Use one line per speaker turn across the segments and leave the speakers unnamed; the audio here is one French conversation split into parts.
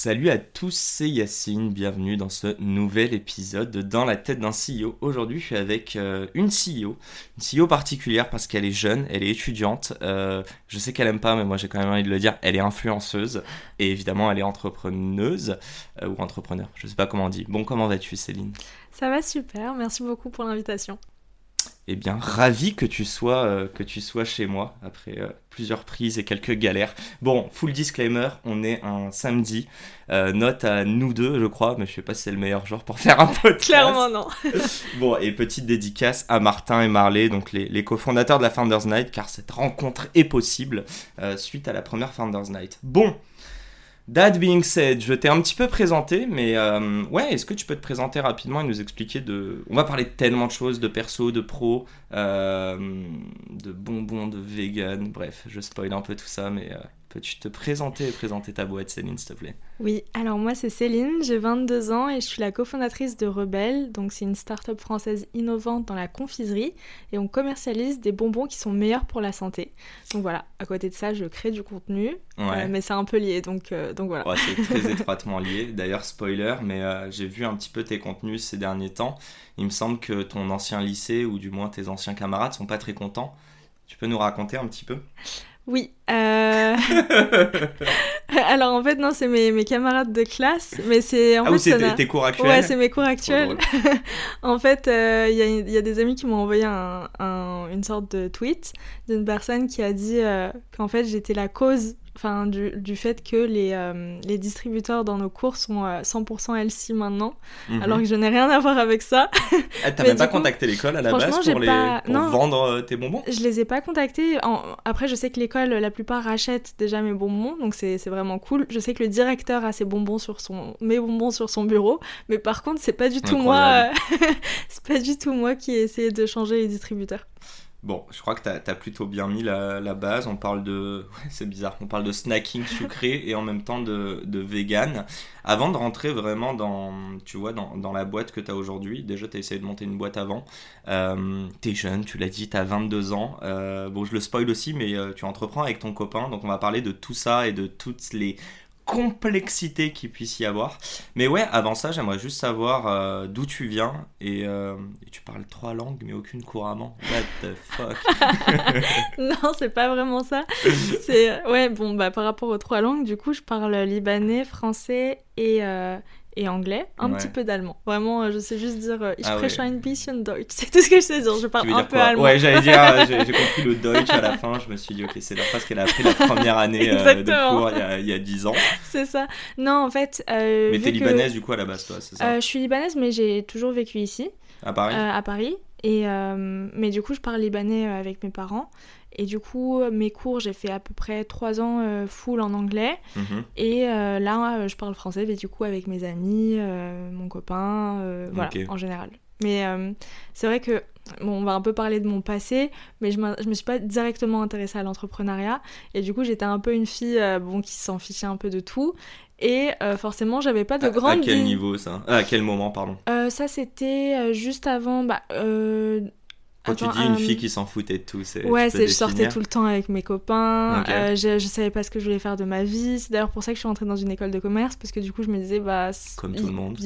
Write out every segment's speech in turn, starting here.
Salut à tous, c'est Yacine, bienvenue dans ce nouvel épisode de Dans la tête d'un CEO. Aujourd'hui, je suis avec euh, une CEO, une CEO particulière parce qu'elle est jeune, elle est étudiante. Euh, je sais qu'elle aime pas, mais moi j'ai quand même envie de le dire, elle est influenceuse et évidemment elle est entrepreneuse euh, ou entrepreneur, je sais pas comment on dit. Bon, comment vas-tu, Céline?
Ça va super, merci beaucoup pour l'invitation.
Eh bien, ravi que tu sois, euh, que tu sois chez moi après euh, plusieurs prises et quelques galères. Bon, full disclaimer, on est un samedi. Euh, note à nous deux, je crois, mais je sais pas si c'est le meilleur jour pour faire un podcast.
Clairement non.
bon, et petite dédicace à Martin et Marley, donc les, les cofondateurs de la Founders Night, car cette rencontre est possible suite à la première Founders Night. Bon, That being said, je t'ai un petit peu présenté, mais euh, ouais, est-ce que tu peux te présenter rapidement et nous expliquer de... On va parler de tellement de choses, de perso, de pro, euh, de bonbons, de vegan, bref, je spoil un peu tout ça, mais euh, Peux-tu te présenter et présenter ta boîte, Céline, s'il te plaît?
Oui, alors moi c'est Céline, j'ai 22 ans et je suis la cofondatrice de Rebelle. Donc c'est une start-up française innovante dans la confiserie et on commercialise des bonbons qui sont meilleurs pour la santé. Donc voilà, à côté de ça, je crée du contenu, euh, mais c'est un peu lié, donc, euh, donc voilà.
c'est très étroitement lié. D'ailleurs, spoiler, mais euh, j'ai vu un petit peu tes contenus ces derniers temps. Il me semble que ton ancien lycée, ou du moins tes anciens camarades, sont pas très contents. Tu peux nous raconter un petit peu?
Oui. Euh, alors en fait, non, c'est mes, mes, camarades de classe, mais c'est... En
ah,
fait,
c'est tes, cours actuels
Ouais, c'est mes cours actuels. en fait, il euh, y, y, a des amis qui m'ont envoyé un, un, une sorte de tweet d'une personne qui a dit euh, qu'en fait, j'étais la cause enfin du, du, fait que les, euh, les, distributeurs dans nos cours sont 100% euh, LC maintenant, mhm. alors que je n'ai rien à voir avec ça.
Ah, T'as même pas contacté l'école à la base pour, les, pour vendre euh, tes bonbons?
Je les ai pas contactés. Après, je sais que l'école, la plupart rachètent déjà mes bonbons, donc c'est vraiment cool. Je sais que le directeur a ses bonbons sur son, mes bonbons sur son bureau, mais par contre, c'est pas du tout moi. c'est pas du tout moi qui ai essayé de changer les distributeurs.
Bon, je crois que tu as, plutôt bien mis la, base. On parle de. c'est bizarre. On parle de snacking sucré et en même temps de, vegan. Avant de rentrer vraiment dans, tu vois, dans, dans la boîte que tu as aujourd'hui, déjà tu as essayé de monter une boîte avant. Euh, tu es jeune, tu l'as dit, tu as 22 ans. Euh, bon, je le spoil aussi, mais euh, tu entreprends avec ton copain. Donc on va parler de tout ça et de toutes les complexité qu'il puisse y avoir. Mais ouais, avant ça, j'aimerais juste savoir euh, d'où tu viens euh, et, tu parles trois langues mais aucune couramment. What the fuck?
Non, c'est pas vraiment ça. Ouais, bon bah par rapport aux trois langues, du coup, je parle libanais, français et euh, et anglais, un petit peu d'allemand. Vraiment, euh, je sais juste dire euh, Ich ah spreche ein bisschen Deutsch. C'est tout ce que je sais dire. Je parle un peu allemand.
Ouais, j'allais dire, euh, j'ai compris le Deutsch à la fin. Je me suis dit, ok, c'est la phrase qu'elle a appris la première année de cours il y, a, 10 ans.
C'est ça. Non, en fait.
mais t'es libanaise du coup à la base, toi, c'est ça
Je suis libanaise, mais j'ai toujours vécu ici.
À Paris
À Paris. Et, mais du coup, je parle libanais avec mes parents. Et du coup, mes cours, j'ai fait à peu près trois ans euh, full en anglais. Mhm. Et euh, là, je parle français, mais du coup, avec mes amis, euh, mon copain, voilà, en général. Mais c'est vrai que, bon, on va un peu parler de mon passé, mais je, je me suis pas directement intéressée à l'entrepreneuriat. Et du coup, j'étais un peu une fille bon, qui s'en fichait un peu de tout. Et forcément, j'avais pas de grande.
À quel niveau ça? À quel moment, pardon?
Ça, c'était juste avant. Bah,
quand tu dis une fille qui s'en foutait de tout, c'est.
Ouais, c'est je sortais tout le temps avec mes copains. Euh, je, je, savais pas ce que je voulais faire de ma vie. C'est d'ailleurs pour ça que je suis rentrée dans une école de commerce parce que du coup je me disais bah.
Comme tout le monde.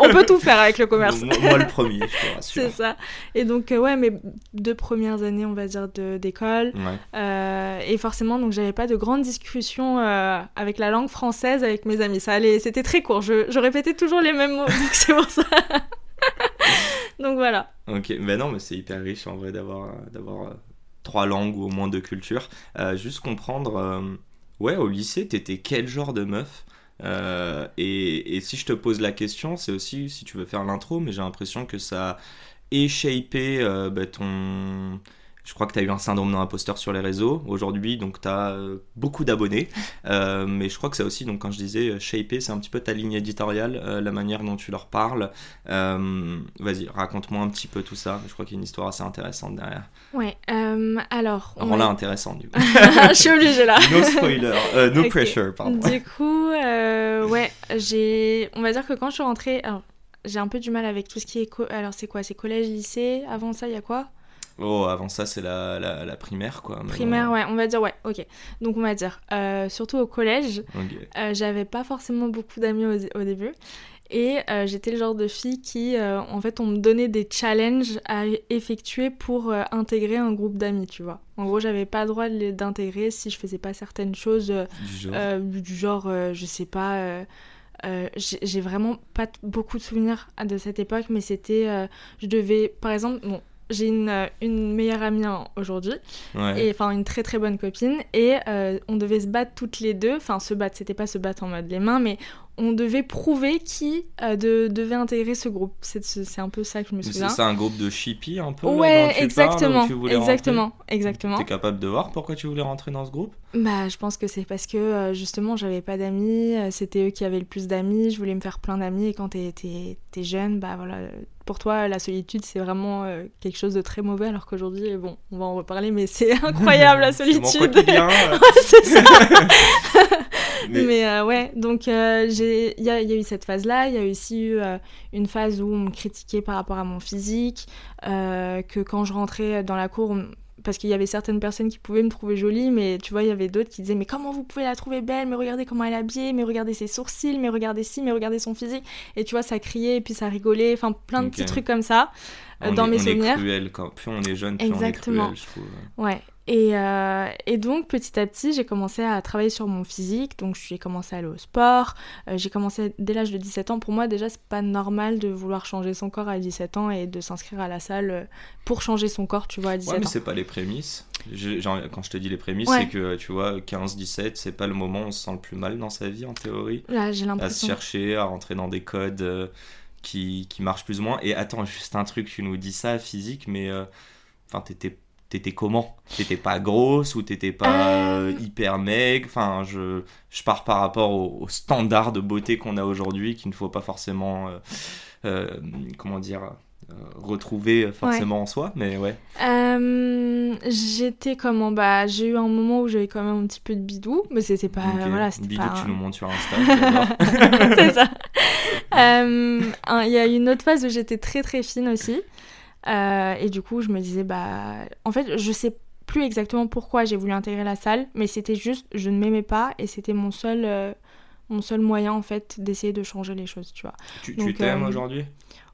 on, peut, tout faire avec le commerce.
moi, le premier, je te rassure.
c'est ça. Et donc euh, ouais, mes deux premières années, on va dire d'école. Euh, et forcément donc j'avais pas de grandes discussions avec la langue française avec mes amis. Ça allait, c'était très court. Je, je répétais toujours les mêmes mots. donc c'est pour ça. Donc voilà.
Ok, ben non, mais c'est hyper riche en vrai d'avoir d'avoir euh, trois langues ou au moins deux cultures. Euh, juste comprendre, euh, ouais, au lycée, t'étais quel genre de meuf? Et, et, si je te pose la question, c'est aussi si tu veux faire l'intro, mais j'ai l'impression que ça a échappé bah, ton je crois que tu as eu un syndrome d'imposteur sur les réseaux aujourd'hui, donc tu as beaucoup d'abonnés. mais je crois que ça aussi, donc quand je disais shaper, c'est un petit peu ta ligne éditoriale, la manière dont tu leur parles. Vas-y, raconte-moi un petit peu tout ça. Je crois qu'il y a une histoire assez intéressante derrière.
Ouais, alors.
Rends-la intéressante du coup.
je suis obligée là.
no spoiler, no pressure, pardon.
Du coup, ouais, j'ai. On va dire que quand je suis rentrée. Alors, j'ai un peu du mal avec tout ce qui est. Alors, c'est quoi? C'est collège, lycée? Avant ça, il y a quoi?
Oh, avant ça, c'est la, la, primaire, quoi.
Primaire, ouais, on va dire, ouais, ok. Donc, on va dire, euh, surtout au collège, euh, j'avais pas forcément beaucoup d'amis au, début. Et euh, j'étais le genre de fille qui, en fait, on me donnait des challenges à effectuer pour intégrer un groupe d'amis, tu vois. En gros, j'avais pas le droit d'intégrer si je faisais pas certaines choses du genre, du genre je sais pas euh, j'ai vraiment pas beaucoup de souvenirs de cette époque, mais c'était. Euh, je devais. Par exemple, bon, j'ai une, euh, une, meilleure amie aujourd'hui, et enfin une très très bonne copine, et on devait se battre toutes les deux. Enfin, se battre, c'était pas se battre en mode les mains, mais on devait prouver qui euh, devait intégrer ce groupe. C'est un peu ça que je me souviens.
C'est un groupe de chippy un peu
Ouais, exactement. exactement, exactement.
T'es capable de voir pourquoi tu voulais rentrer dans ce groupe?
Bah, je pense que c'est parce que euh, justement, j'avais pas d'amis. Euh, c'était eux qui avaient le plus d'amis. Je voulais me faire plein d'amis. Et quand t'es es, jeune, bah voilà. Pour toi, la solitude, c'est vraiment quelque chose de très mauvais. Alors qu'aujourd'hui, bon, on va en reparler, mais c'est incroyable la solitude. c'est ça. Mais, ouais, donc j'ai il y, a eu cette phase-là, il y a aussi eu euh, une phase où on me critiquait par rapport à mon physique, euh, que quand je rentrais dans la cour, parce qu'il y avait certaines personnes qui pouvaient me trouver jolie, mais tu vois, il y avait d'autres qui disaient Mais comment vous pouvez la trouver belle? Mais regardez comment elle est habillée, mais regardez ses sourcils, mais regardez ci, mais regardez son physique. Et tu vois, ça criait, et puis ça rigolait, enfin plein de petits trucs comme ça. Euh, dans mes souvenirs.
On est cruel, quand plus on est jeune, plus Exactement. on est cruel, je trouve.
Ouais, et, euh, et, donc petit à petit, j'ai commencé à travailler sur mon physique. Donc j'ai commencé à aller au sport. Euh, j'ai commencé dès l'âge de 17 ans. Pour moi, déjà, c'est pas normal de vouloir changer son corps à 17 ans et de s'inscrire à la salle euh, pour changer son corps, tu vois, à 17
ouais, mais c'est pas les prémices. quand je te dis les prémices, c'est que tu vois, 15-17, c'est pas le moment où on se sent le plus mal dans sa vie en théorie.
Là, j'ai l'impression.
À se chercher, à rentrer dans des codes qui, qui marchent plus ou moins. Et attends, juste un truc, tu nous dis ça physique, mais enfin, t'étais t'étais comment? T'étais pas grosse ou t'étais pas euh. Euh, hyper maigre? Enfin, je, je pars par rapport au, standard de beauté qu'on a aujourd'hui, qu'il ne faut pas forcément, euh, comment dire, retrouver forcément en soi, mais ouais.
j'étais comment? Bah, j'ai eu un moment où j'avais quand même un petit peu de bidou, mais c'était pas, voilà, c'était
bidou,
pas.
tu nous montres sur Insta.
C'est ça. Il y a eu une autre phase où j'étais très très fine aussi. Euh, et du coup, je me disais, bah, en fait, je sais plus exactement pourquoi j'ai voulu intégrer la salle, mais c'était juste, je ne m'aimais pas et c'était mon seul, euh, mon seul moyen en fait d'essayer de changer les choses, tu vois.
Tu t'aimes euh, aujourd'hui?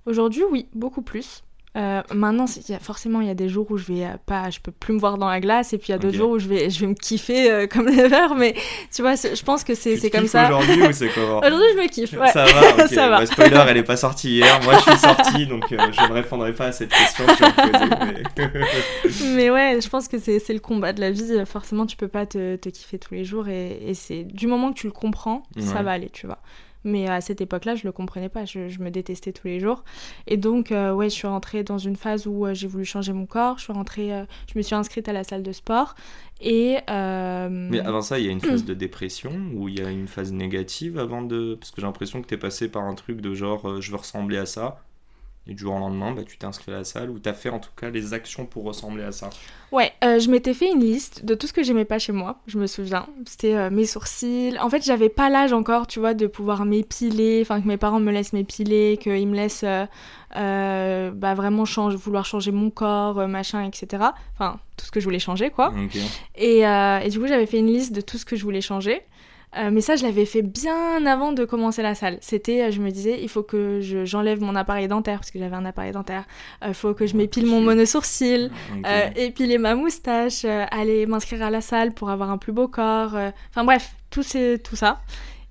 Aujourd'hui, oui, beaucoup plus. Euh, maintenant, y a, forcément, il y a des jours où je vais euh, pas, je peux plus me voir dans la glace, et puis il y a d'autres jours où je vais, je vais me kiffer euh, comme never. Mais tu vois, je pense que c'est, c'est comme ça.
Aujourd'hui ou c'est comment?
Aujourd'hui, je me kiffe. Ouais.
Ça va. ça va. Bah, spoiler, elle est pas sortie hier. Moi, je suis sortie, donc je ne répondrai pas à cette question que tu
mais... mais... ouais, je pense que c'est, c'est le combat de la vie. Forcément, tu peux pas te, te kiffer tous les jours, et, et c'est du moment que tu le comprends, ça va aller, tu vois. Mais à cette époque-là, je le comprenais pas. Je, me détestais tous les jours. Et donc, euh, ouais, je suis rentrée dans une phase où euh, j'ai voulu changer mon corps. Je suis rentrée, euh, je me suis inscrite à la salle de sport. Et.
Mais avant ça, il y a une phase de dépression ou il y a une phase négative avant de. Parce que j'ai l'impression que tu es passé par un truc de genre, je veux ressembler à ça. Et du jour au lendemain, bah, tu t'es inscrit à la salle ou tu as fait en tout cas les actions pour ressembler à ça.
Ouais, euh, je m'étais fait une liste de tout ce que j'aimais pas chez moi, je me souviens. C'était euh, mes sourcils. En fait, j'avais pas l'âge encore, tu vois, de pouvoir m'épiler, enfin que mes parents me laissent m'épiler, qu'ils me laissent euh, bah, vraiment changer, vouloir changer mon corps, machin, etc. Enfin, tout ce que je voulais changer, quoi. Et, et du coup, j'avais fait une liste de tout ce que je voulais changer. Euh, mais ça, je l'avais fait bien avant de commencer la salle. C'était, euh, je me disais, il faut que j'enlève mon appareil dentaire, parce que j'avais un appareil dentaire. Il euh, faut que je m'épile mon monosourcil, épiler ma moustache, aller m'inscrire à la salle pour avoir un plus beau corps. Enfin bref, tout, tout ça.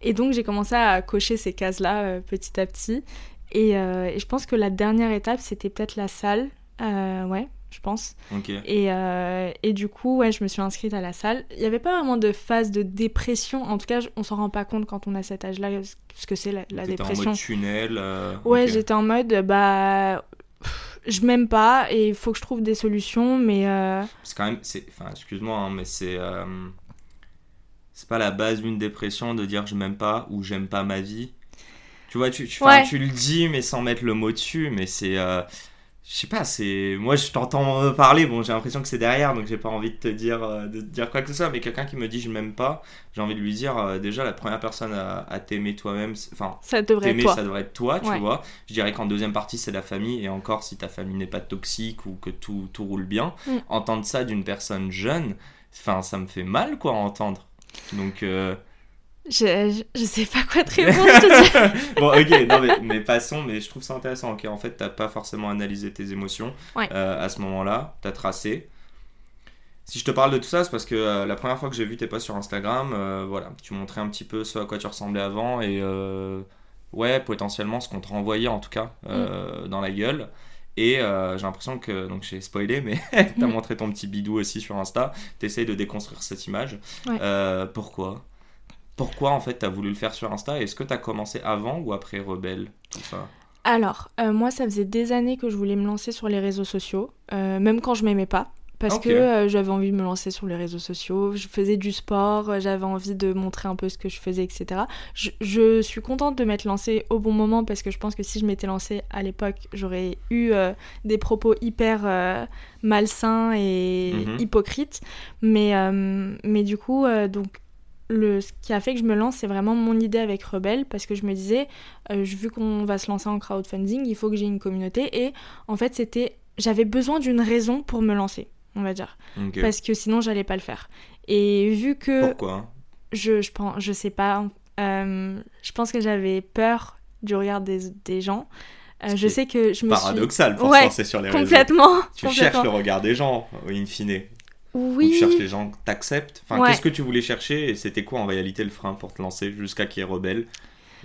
Et donc, j'ai commencé à cocher ces cases-là petit à petit. Et, et, je pense que la dernière étape, c'était peut-être la salle. ouais, je pense. Et, euh, et, du coup, ouais, je me suis inscrite à la salle. Il n'y avait pas vraiment de phase de dépression. En tout cas, on s'en rend pas compte quand on a cet âge-là, ce que c'est la, la dépression. en
mode tunnel
euh, Ouais, j'étais en mode, bah. je m'aime pas et il faut que je trouve des solutions, mais. Euh,
c'est quand même. Enfin, excuse-moi, hein, mais c'est. C'est pas la base d'une dépression de dire je m'aime pas ou j'aime pas ma vie. Tu vois, tu, tu, tu, le dis, mais sans mettre le mot dessus, mais c'est. Je sais pas, c'est. Moi, je t'entends parler, bon, j'ai l'impression que c'est derrière, donc j'ai pas envie de te dire, euh, de dire quoi que ce soit, mais quelqu'un qui me dit je m'aime pas, j'ai envie de lui dire, euh, déjà, la première personne à, t'aimer toi-même, enfin,
ça devrait
t'aimer, ça devrait être toi, tu vois. Je dirais qu'en deuxième partie, c'est la famille, et encore, si ta famille n'est pas toxique ou que tout, tout roule bien, mm. entendre ça d'une personne jeune, enfin, ça me fait mal, quoi, à entendre. Donc. Euh,
je, je, sais pas quoi te répondre.
bon, ok, non, mais, mais, passons, mais je trouve ça intéressant. Ok, en fait, t'as pas forcément analysé tes émotions euh, à ce moment-là, t'as tracé. Si je te parle de tout ça, c'est parce que euh, la première fois que j'ai vu tes posts sur Instagram, euh, voilà, tu montrais un petit peu ce à quoi tu ressemblais avant et ouais, potentiellement ce qu'on te renvoyait en tout cas mm. dans la gueule. Et j'ai l'impression que, donc j'ai spoilé, mais t'as mm. montré ton petit bidou aussi sur Insta. T'essayes de déconstruire cette image. pourquoi? Pourquoi en fait tu as voulu le faire sur Insta Est-ce que tu as commencé avant ou après Rebelle tout ça?
Alors, euh, moi ça faisait des années que je voulais me lancer sur les réseaux sociaux, euh, même quand je m'aimais pas. Parce que euh, j'avais envie de me lancer sur les réseaux sociaux, je faisais du sport, j'avais envie de montrer un peu ce que je faisais, etc. Je, suis contente de m'être lancée au bon moment parce que je pense que si je m'étais lancée à l'époque, j'aurais eu des propos hyper malsains et mhm. hypocrites. Mais, mais du coup, donc le, ce qui a fait que je me lance, c'est vraiment mon idée avec Rebelle, parce que je me disais, euh, vu qu'on va se lancer en crowdfunding, il faut que j'ai une communauté. Et en fait, c'était, j'avais besoin d'une raison pour me lancer, on va dire. Parce que sinon, j'allais pas le faire. Et vu que.
Pourquoi?
je, je, pense, je sais pas. Euh, je pense que j'avais peur du regard des, des gens. Euh, je sais que je me
paradoxal pour se lancer sur les
complètement,
réseaux. Tu cherches le regard des gens, in fine. Oui. tu cherches les gens que t'acceptent. Enfin, qu'est-ce que tu voulais chercher et c'était quoi en réalité le frein pour te lancer jusqu'à qu'il y ait Rebelle?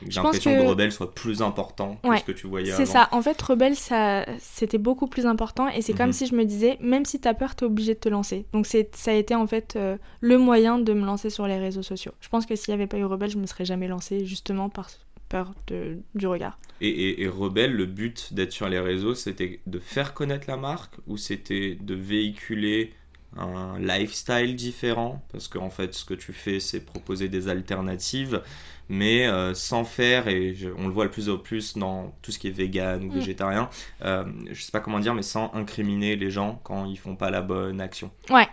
J'ai l'impression que... Rebelle soit plus important que ce que tu voyais
C'est ça. En fait, Rebelle, ça, c'était beaucoup plus important et c'est comme mhm. si je me disais, même si t'as peur, t'es obligé de te lancer. Donc ça a été en fait euh, le moyen de me lancer sur les réseaux sociaux. Je pense que s'il n'y avait pas eu Rebelle, je me serais jamais lancée justement par peur de, du regard.
Et, et, et Rebelle, le but d'être sur les réseaux, c'était de faire connaître la marque ou c'était de véhiculer un lifestyle différent, parce qu'en fait, ce que tu fais, c'est proposer des alternatives, mais euh, sans faire, et on le voit le plus au plus dans tout ce qui est vegan ou mm. végétarien, euh, je sais pas comment dire, mais sans incriminer les gens quand ils font pas la bonne action.
Ouais.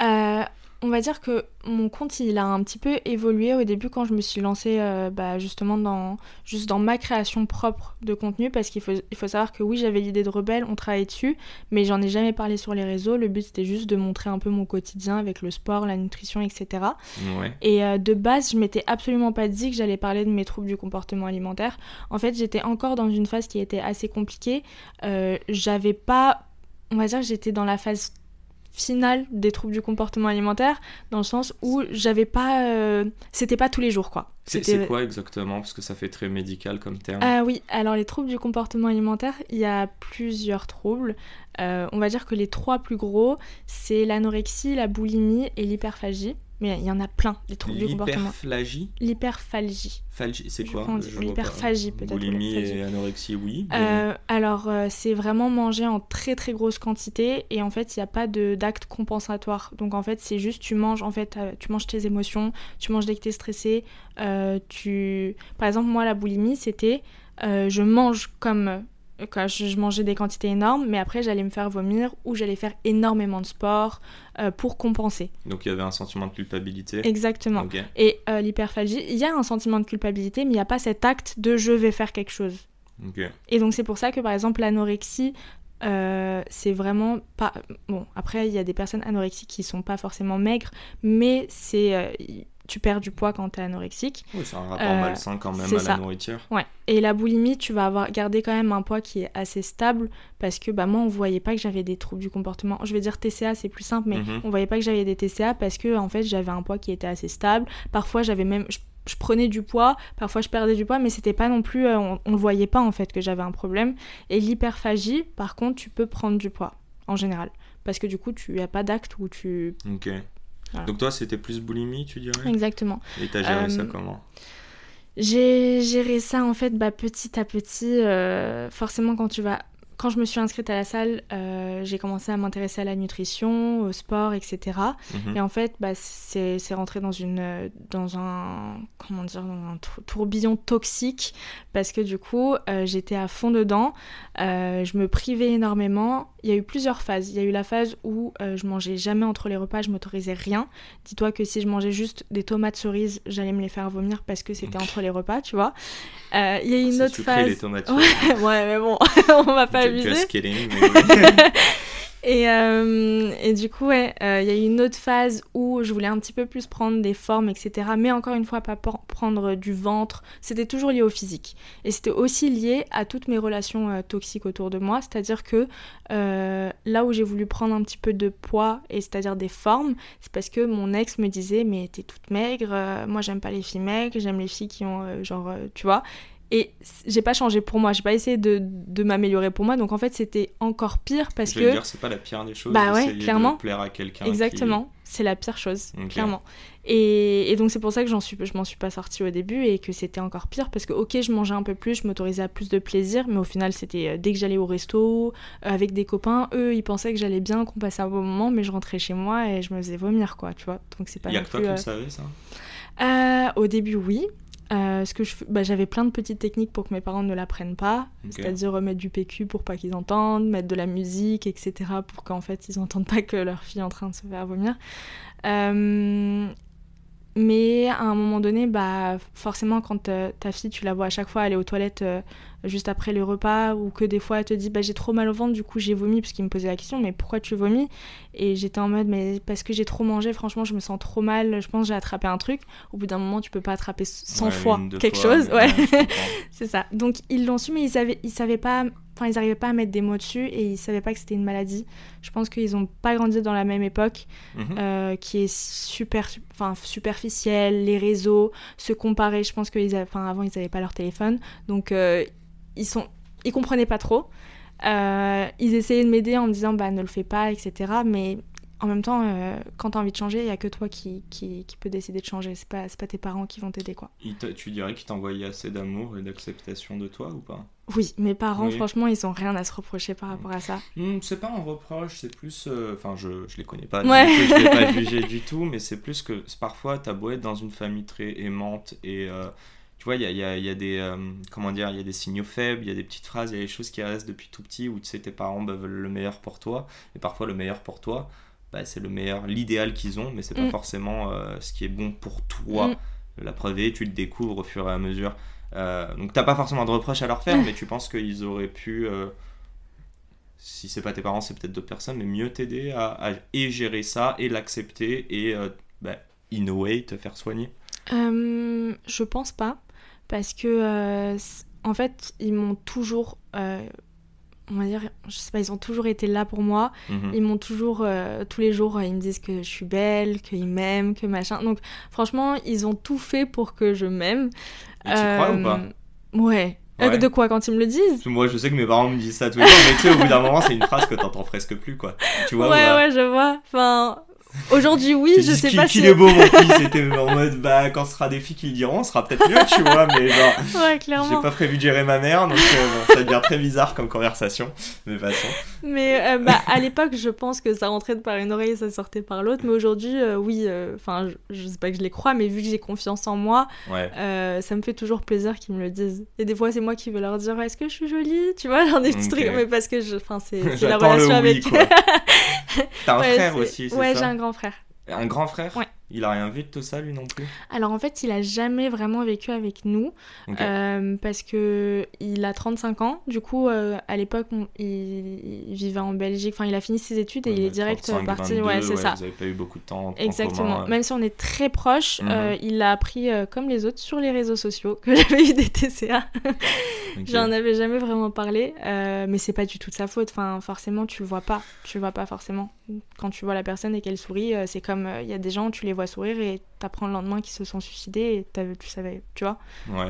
Euh, on va dire que mon compte il a un petit peu évolué au début quand je me suis lancée euh, bah, justement dans juste dans ma création propre de contenu parce qu'il faut, il faut savoir que oui j'avais l'idée de rebelle on travaillait dessus mais j'en ai jamais parlé sur les réseaux. Le but c'était juste de montrer un peu mon quotidien avec le sport la nutrition etc et euh, de base je m'étais absolument pas dit que j'allais parler de mes troubles du comportement alimentaire. En fait j'étais encore dans une phase qui était assez compliquée. Euh, j'avais pas on va dire que j'étais dans la phase finale des troubles du comportement alimentaire dans le sens où j'avais pas euh, c'était pas tous les jours quoi.
C'est quoi exactement? Parce que ça fait très médical comme terme.
Ah oui alors les troubles du comportement alimentaire il y a plusieurs troubles. Euh, on va dire que les trois plus gros c'est l'anorexie la boulimie et l'hyperphagie mais il y en a plein, des troubles du comportement.
L'hyperphagie
L'hyperphagie.
C'est quoi
L'hyperphagie peut-être.
Boulimie et anorexie, oui.
Euh, alors, euh, c'est vraiment manger en très très grosse quantité et en fait, il n'y a pas d'acte compensatoire. Donc en fait, c'est juste tu manges, en fait, euh, tu manges tes émotions, tu manges dès que tu es stressé. tu... Par exemple, moi, la boulimie, c'était je mange comme quand je, mangeais des quantités énormes, mais après j'allais me faire vomir ou j'allais faire énormément de sport euh, pour compenser.
Donc il y avait un sentiment de culpabilité.
Exactement. Et euh, l'hyperphagie, il y a un sentiment de culpabilité, mais il n'y a pas cet acte de je vais faire quelque chose. Et donc c'est pour ça que par exemple l'anorexie, euh, c'est vraiment pas bon après il y a des personnes anorexiques qui sont pas forcément maigres mais c'est tu perds du poids quand tu es anorexique.
Oui, c'est un rapport euh, malsain quand même à la nourriture.
Ouais. Et la boulimie, tu vas avoir gardé quand même un poids qui est assez stable parce que bah, moi, on voyait pas que j'avais des troubles du comportement. Je vais dire TCA, c'est plus simple, mais mhm. on voyait pas que j'avais des TCA parce que en fait, j'avais un poids qui était assez stable. Parfois, j'avais même. Je, prenais du poids, parfois je perdais du poids, mais c'était pas non plus. Euh, on, on le voyait pas en fait que j'avais un problème. Et l'hyperphagie, par contre, tu peux prendre du poids en général parce que du coup tu as pas d'acte où tu
Donc toi, c'était plus boulimie, tu dirais
Exactement.
Et t'as géré ça euh, comment
J'ai géré ça en fait bah, petit à petit. Euh, forcément, quand tu vas quand je me suis inscrite à la salle, euh, j'ai commencé à m'intéresser à la nutrition, au sport, etc. Mhm. Et en fait, bah, c'est rentré dans, une, dans un, comment dire, un tourbillon toxique parce que du coup, euh, j'étais à fond dedans. Euh, je me privais énormément. Il y a eu plusieurs phases. Il y a eu la phase où je mangeais jamais entre les repas, je m'autorisais rien. Dis-toi que si je mangeais juste des tomates cerises, j'allais me les faire vomir parce que c'était entre les repas, tu vois. Il y a eu une autre phase.
Les tomates
ouais, mais bon, on va pas
Just kidding.
et, euh, et, du coup, ouais, euh, il y a eu une autre phase où je voulais un petit peu plus prendre des formes, etc. Mais encore une fois, pas prendre du ventre. C'était toujours lié au physique. Et c'était aussi lié à toutes mes relations euh, toxiques autour de moi. C'est-à-dire que là où j'ai voulu prendre un petit peu de poids, et c'est-à-dire des formes, c'est parce que mon ex me disait Mais t'es toute maigre, moi j'aime pas les filles maigres, j'aime les filles qui ont, genre, tu vois. Et j'ai pas changé pour moi, j'ai pas essayé de, de m'améliorer pour moi, donc en fait c'était encore pire parce que.
dire, c'est pas la pire des choses.
Bah ouais, clairement.
De plaire à quelqu'un.
Exactement, c'est la pire chose, clairement. Et, et, donc c'est pour ça que j'en suis, je m'en suis pas sortie au début et que c'était encore pire parce que ok, je mangeais un peu plus, je m'autorisais à plus de plaisir, mais au final c'était euh, dès que j'allais au resto euh, avec des copains, eux ils pensaient que j'allais bien, qu'on passait un bon moment, mais je rentrais chez moi et je me faisais vomir quoi, tu vois. Donc c'est pas.
Il y a
que
toi qui le savais ça?
Euh, au début, oui. Euh, ce que je, bah, j'avais plein de petites techniques pour que mes parents ne l'apprennent pas, c'est-à-dire remettre du PQ pour pas qu'ils entendent, mettre de la musique, etc. pour qu'en fait ils entendent pas que leur fille est en train de se faire vomir. Euh, mais à un moment donné, bah, forcément, quand euh, ta fille, tu la vois à chaque fois aller aux toilettes euh, juste après le repas, ou que des fois elle te dit bah, j'ai trop mal au ventre, du coup j'ai vomi, parce qu'il me posait la question mais pourquoi tu vomis? Et j'étais en mode mais parce que j'ai trop mangé, franchement, je me sens trop mal, je pense que j'ai attrapé un truc. Au bout d'un moment, tu peux pas attraper 100 fois quelque chose. Ouais, c'est ça. Donc ils l'ont su, mais ils, avaient, ils savaient pas Enfin, ils n'arrivaient pas à mettre des mots dessus et ils savaient pas que c'était une maladie. Je pense qu'ils n'ont pas grandi dans la même époque, mhm. euh, qui est super, enfin, superficielle, les réseaux, se comparer. Je pense qu'avant, enfin, ils n'avaient pas leur téléphone. Donc, euh, ils sont ils comprenaient pas trop. Euh, ils essayaient de m'aider en me disant bah ne le fais pas, etc. Mais en même temps, euh, quand tu as envie de changer, il n'y a que toi qui, qui, qui, peut décider de changer. C'est pas, pas tes parents qui vont t'aider, quoi.
Tu dirais qu'ils t'envoyaient assez d'amour et d'acceptation de toi ou pas?
Oui, mes parents, franchement, ils ont rien à se reprocher par rapport à ça.
Hmm, c'est pas un reproche, c'est plus... Euh, enfin, je, je les connais pas, ouais. je les pas jugés du tout, mais c'est plus que parfois, t'as beau être dans une famille très aimante et... Euh, tu vois, il y a, y, a, y a, des comment dire, il y a des signaux faibles, il y a des petites phrases, il y a des choses qui restent depuis tout petit où tu sais tes parents bah, veulent le meilleur pour toi et parfois le meilleur pour toi bah, c'est le meilleur, l'idéal qu'ils ont, mais c'est pas mm. forcément euh, ce qui est bon pour toi. Mm. La preuve est, tu le découvres au fur et à mesure. Euh, donc t'as pas forcément de reproches à leur faire, mais tu penses qu'ils auraient pu, euh, si c'est pas tes parents, c'est peut-être d'autres personnes, mais mieux t'aider à, gérer ça et l'accepter et bah, in a way te faire soigner.
je pense pas, parce que en fait ils m'ont toujours on va dire, je sais pas, ils ont toujours été là pour moi. Mhm. Ils m'ont toujours, euh, tous les jours, ils me disent que je suis belle, qu'ils m'aiment, que machin. Donc, franchement, ils ont tout fait pour que je m'aime.
Et tu crois ou pas
euh, Ouais. Euh, de quoi quand ils me le disent?
Moi je sais que mes parents me disent ça tous les jours, mais tu sais, au bout d'un moment, c'est une phrase que t'entends presque plus, quoi. Tu vois
Ouais, ouais, je vois. Enfin, Aujourd'hui, oui, je sais pas
si. Qu'il est beau, mon fils. C'était en mode, bah, quand ce sera des filles qui le diront, ce sera peut-être mieux, tu vois, mais genre.
Ouais, clairement.
J'ai pas prévu de gérer ma mère, donc euh, ça devient très bizarre comme conversation, de façon.
Mais, euh, bah, à l'époque, je pense que ça rentrait par une oreille et ça sortait par l'autre, mais aujourd'hui, euh, oui, enfin, je, sais pas que je les crois, mais vu que j'ai confiance en moi, ça me fait toujours plaisir qu'ils me le disent. Et des fois, c'est moi qui veux leur dire, est-ce que je suis jolie, tu vois, genre des petits trucs, mais parce que je. Enfin, c'est la relation avec.
T'as un frère aussi, c'est
Ouais, j'ai un grand frère.
Un grand frère?
Ouais.
Il a rien vu de tout ça, lui non plus?
Alors en fait, il a jamais vraiment vécu avec nous euh, parce que il a 35 ans. Du coup, euh, à l'époque, il, vivait en Belgique. Enfin, il a fini ses études et il est direct parti. ouais, c'est ça.
Vous avez pas eu beaucoup de temps.
Exactement. Même si on est très proches, mhm. euh, il l'a appris comme les autres sur les réseaux sociaux que j'avais eu des TCA. J'en avais jamais vraiment parlé, mais c'est pas du tout de sa faute. Enfin, forcément, tu le vois pas. Tu le vois pas forcément. Quand tu vois la personne et qu'elle sourit, c'est comme il y a des gens, tu les vois sourire et t'apprends le lendemain qu'ils se sont suicidés et tu savais, tu vois.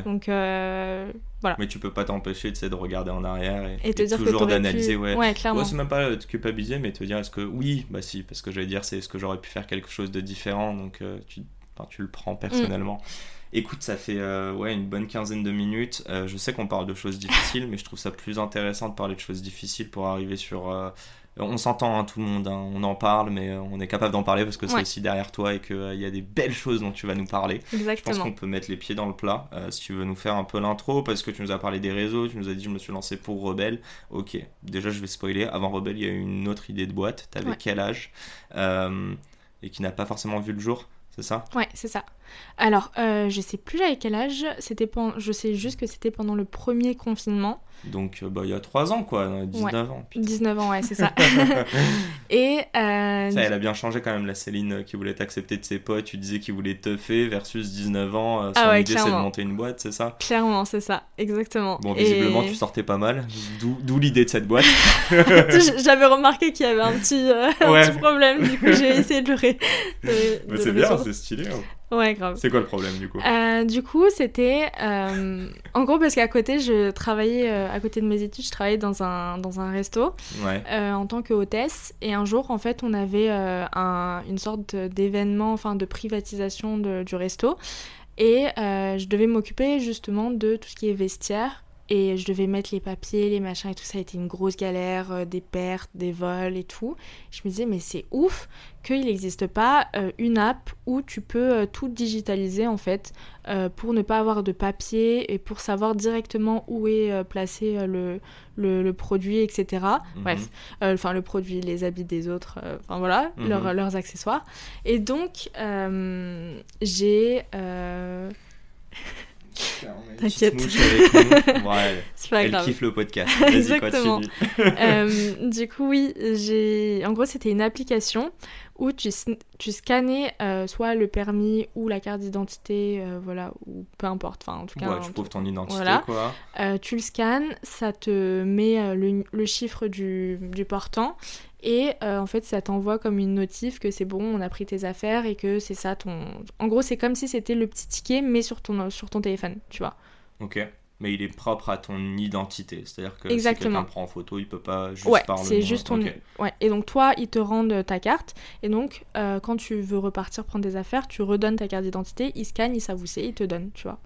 Donc euh, voilà.
Mais tu peux pas t'empêcher de regarder en arrière et,
et, te dire
toujours d'analyser.
Ouais, ouais clairement.
c'est même pas te culpabiliser, mais te dire est-ce que oui, bah si, parce que j'allais dire c'est est-ce que j'aurais pu faire quelque chose de différent, donc euh, tu tu le prends personnellement. Mm. Écoute, ça fait euh, ouais, une bonne quinzaine de minutes. Je sais qu'on parle de choses difficiles, mais je trouve ça plus intéressant de parler de choses difficiles pour arriver sur. Euh, on s'entend, hein, tout le monde, hein. on en parle, mais on est capable d'en parler parce que c'est aussi derrière toi et qu'il y a des belles choses dont tu vas nous parler.
Exactement.
Je pense qu'on peut mettre les pieds dans le plat. si tu veux nous faire un peu l'intro, parce que tu nous as parlé des réseaux, tu nous as dit je me suis lancé pour Rebelle. Ok, déjà je vais spoiler. Avant Rebelle, il y a eu une autre idée de boîte. T'avais quel âge Et qui n'a pas forcément vu le jour, c'est ça?
Ouais, c'est ça. Alors, euh, je sais plus à quel âge, c'était je sais juste que c'était pendant le premier confinement.
Donc, euh, bah, il y a 3 ans, quoi, 19 ans.
19 ans, ouais, c'est ça. et. Euh,
ça, elle a bien changé quand même, la Céline qui voulait t'accepter de ses potes, tu disais qu'il voulait te faire versus 19 ans, son ah idée c'est de monter une boîte, c'est ça?
Clairement, c'est ça, exactement.
Bon, visiblement, tu sortais pas mal, d'où l'idée de cette boîte.
J'avais remarqué qu'il y avait un petit, un petit problème, du coup, j'ai essayé de le. Ré...
Mais c'est bien, c'est stylé. Hein.
Ouais, grave.
C'est quoi le problème du coup
euh, Du coup, c'était. Euh, en gros, parce qu'à côté, je travaillais, euh, à côté de mes études, je travaillais dans un, dans un resto en tant que hôtesse. Et un jour, en fait, on avait un, une sorte d'événement, enfin de privatisation de, du resto. Et je devais m'occuper justement de tout ce qui est vestiaire et je devais mettre les papiers, les machins et tout ça a été une grosse galère, euh, des pertes, des vols et tout. Je me disais mais c'est ouf qu'il n'existe pas euh, une app où tu peux euh, tout digitaliser en fait pour ne pas avoir de papier et pour savoir directement où est placé le, le, produit, etc. Mhm. Bref, enfin le produit, les habits des autres, enfin voilà, mhm. leurs accessoires. Et donc j'ai...
T'inquiète. elle kiffe le podcast.
Exactement. euh, du coup, oui, j'ai. En gros, c'était une application où tu, tu scannais euh, soit le permis ou la carte d'identité, euh, voilà, ou peu importe. Enfin, en tout cas.
Ouais, tu prouves ton identité, quoi.
Euh, tu le scannes, ça te met le, le, chiffre du, du portant et euh, en fait, ça t'envoie comme une notif que c'est bon, on a pris tes affaires et que c'est ça ton. En gros, c'est comme si c'était le petit ticket, mais sur ton, sur ton téléphone, tu vois.
Ok. Mais il est propre à ton identité. C'est-à-dire que si quelqu'un prend en photo, il peut pas juste
ouais, c'est juste ton. Ouais. Et donc, toi, ils te rendent ta carte. Et donc, euh, quand tu veux repartir prendre des affaires, tu redonnes ta carte d'identité, ils scannent, ils s'avoucent, ils te donnent, tu vois.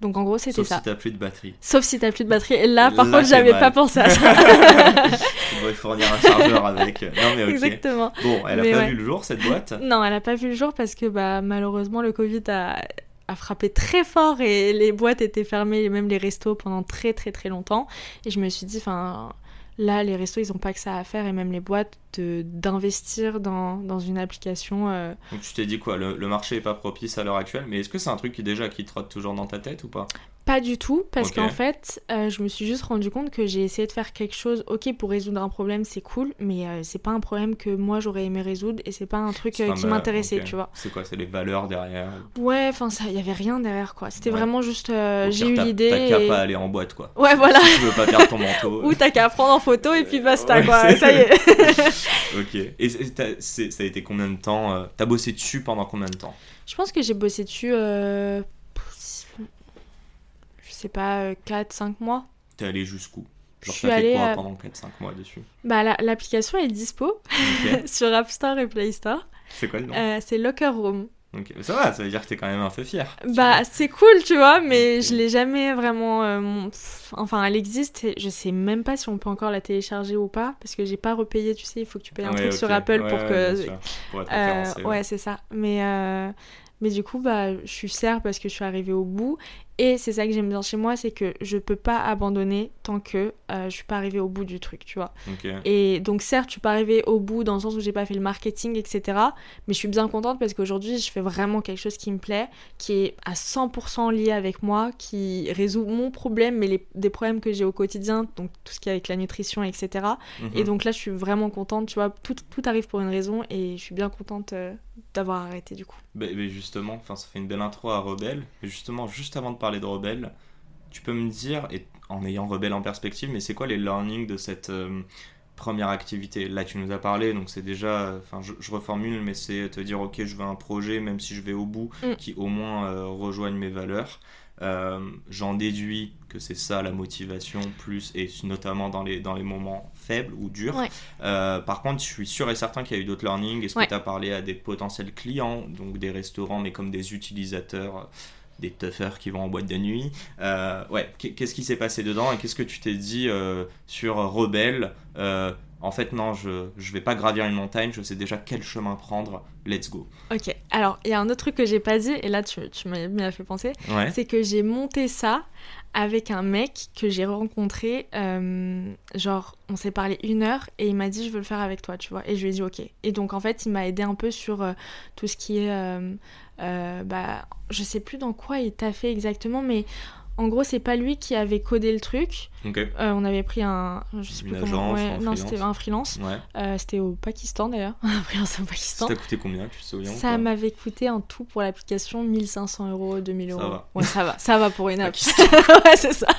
Donc en gros, c'était ça.
Sauf si t'as plus de batterie.
Sauf si t'as plus de batterie. Et là, par contre, j'avais pas pensé à ça.
tu devrais fournir un chargeur avec. Non, mais ok.
Exactement.
Bon, elle a pas vu le jour, cette boîte
Non, elle a pas vu le jour parce que bah, malheureusement, le Covid a, a frappé très fort et les boîtes étaient fermées, même les restos, pendant très très très longtemps. Et je me suis dit, enfin Là, les restos, ils n'ont pas que ça à faire, et même les boîtes, d'investir dans, une application. Euh.
Donc tu t'es dit quoi? Le, le marché n'est pas propice à l'heure actuelle, mais est-ce que c'est un truc qui déjà qui trotte toujours dans ta tête ou pas?
Pas du tout, parce qu'en fait, euh, je me suis juste rendu compte que j'ai essayé de faire quelque chose, ok, pour résoudre un problème, c'est cool, mais euh, c'est pas un problème que moi j'aurais aimé résoudre et c'est pas un truc euh, qui m'intéressait, tu vois.
C'est quoi C'est les valeurs derrière
Ouais, enfin, il y avait rien derrière, quoi. C'était vraiment juste, j'ai eu l'idée.
T'as qu'à pas aller en boîte, quoi.
Ouais, voilà.
Si tu veux pas perdre ton manteau.
Ou t'as qu'à prendre en photo et puis basta, quoi. Ça y est.
ok. Et ça a été combien de temps T'as bossé dessus pendant combien de temps?
Je pense que j'ai bossé dessus sais pas, 4-5 euh, mois.
T'es allé jusqu'où? Genre, je suis allée quoi pendant 4-5 mois dessus?
Bah, l'application est dispo sur App Store et Play Store.
C'est quoi le nom?
Euh, C'est Locker Room.
Donc, ça va, ça veut dire que t'es quand même un peu fier.
Bah, c'est cool, tu vois, mais je l'ai jamais vraiment. Euh, enfin, elle existe, et je sais même pas si on peut encore la télécharger ou pas, parce que j'ai pas repayé, tu sais, il faut que tu payes un truc sur Apple pour que.
Pour être
ouais, c'est ça. Mais. Mais du coup, bah, je suis fière parce que je suis arrivée au bout. Et c'est ça que j'aime bien chez moi, c'est que je peux pas abandonner tant que euh, je suis pas arrivée au bout du truc, tu vois. Et donc certes, je suis pas arrivée au bout dans le sens où j'ai pas fait le marketing, etc. Mais je suis bien contente parce qu'aujourd'hui, je fais vraiment quelque chose qui me plaît, qui est à 100% lié avec moi, qui résout mon problème, mais les, des problèmes que j'ai au quotidien, donc tout ce qui est avec la nutrition, etc. Et mhm. donc là, je suis vraiment contente, tu vois. Tout, tout arrive pour une raison et je suis bien contente euh, d'avoir arrêté du coup.
Mais, justement, enfin, ça fait une belle intro à Rebelle. Mais justement, juste avant de parler de Rebelle, tu peux me dire, et en ayant Rebelle en perspective, mais c'est quoi les learnings de cette euh, première activité? Là, tu nous as parlé, donc c'est déjà, enfin, je, reformule, mais c'est te dire, ok, je veux un projet, même si je vais au bout, mm. qui au moins euh, rejoigne mes valeurs. J'en déduis que c'est ça la motivation, plus, et notamment dans les, dans les moments faibles ou durs. par contre, je suis sûr et certain qu'il y a eu d'autres learnings. Est-ce que tu as parlé à des potentiels clients, donc des restaurants, mais comme des utilisateurs des toughers qui vont en boîte de nuit? Euh, ouais, qu'est-ce qui s'est passé dedans et qu'est-ce que tu t'es dit euh, sur Rebelle euh, En fait, non, je je vais pas gravir une montagne, je sais déjà quel chemin prendre. Let's go.
Ok, alors il y a un autre truc que j'ai pas dit et là tu, tu m'as fait penser, c'est que j'ai monté ça avec un mec que j'ai rencontré, genre on s'est parlé une heure et il m'a dit je veux le faire avec toi, tu vois, et je lui ai dit ok. Et donc en fait il m'a aidé un peu sur tout ce qui est euh, bah, je sais plus dans quoi il t'a fait exactement, mais en gros, c'est pas lui qui avait codé le truc. Euh, on avait pris un. Je sais plus comment. non, c'était un freelance. Euh, c'était au Pakistan d'ailleurs. un freelance
au Pakistan. Ça t'a coûté combien Tu te souviens
Ça m'avait coûté en tout pour l'application 1500 euros, 2000 euros. Ça va. Ouais, ça va. Ça va pour une app. ouais, c'est ça.